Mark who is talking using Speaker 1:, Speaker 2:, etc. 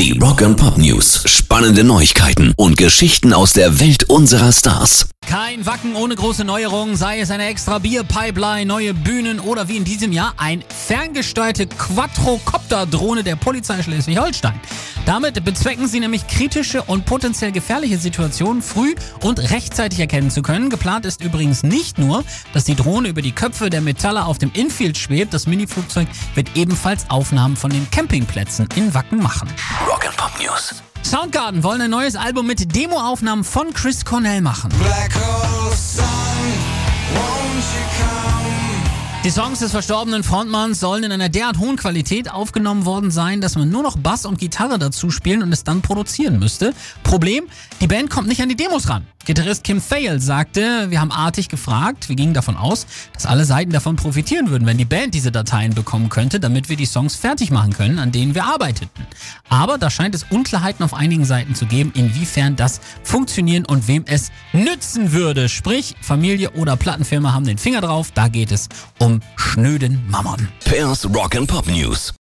Speaker 1: Die Rock and Pop News. Spannende Neuigkeiten und Geschichten aus der Welt unserer Stars.
Speaker 2: Kein Wacken ohne große Neuerungen, sei es eine extra Bierpipeline, neue Bühnen oder wie in diesem Jahr ein ferngesteuerte Quadrocopter-Drohne der Polizei Schleswig-Holstein. Damit bezwecken sie nämlich kritische und potenziell gefährliche Situationen früh und rechtzeitig erkennen zu können. Geplant ist übrigens nicht nur, dass die Drohne über die Köpfe der Metaller auf dem Infield schwebt, das Miniflugzeug wird ebenfalls Aufnahmen von den Campingplätzen in Wacken machen.
Speaker 1: Pop News.
Speaker 2: Soundgarden wollen ein neues Album mit Demoaufnahmen von Chris Cornell machen.
Speaker 3: Black hole sun, won't you come?
Speaker 2: Die Songs des verstorbenen Frontmanns sollen in einer derart hohen Qualität aufgenommen worden sein, dass man nur noch Bass und Gitarre dazu spielen und es dann produzieren müsste. Problem, die Band kommt nicht an die Demos ran. Gitarrist Kim Thale sagte, wir haben artig gefragt, wir gingen davon aus, dass alle Seiten davon profitieren würden, wenn die Band diese Dateien bekommen könnte, damit wir die Songs fertig machen können, an denen wir arbeiteten. Aber da scheint es Unklarheiten auf einigen Seiten zu geben, inwiefern das funktionieren und wem es nützen würde. Sprich, Familie oder Plattenfirma haben den Finger drauf, da geht es um schnöden Mammon.
Speaker 1: Pairs Rock and Pop News.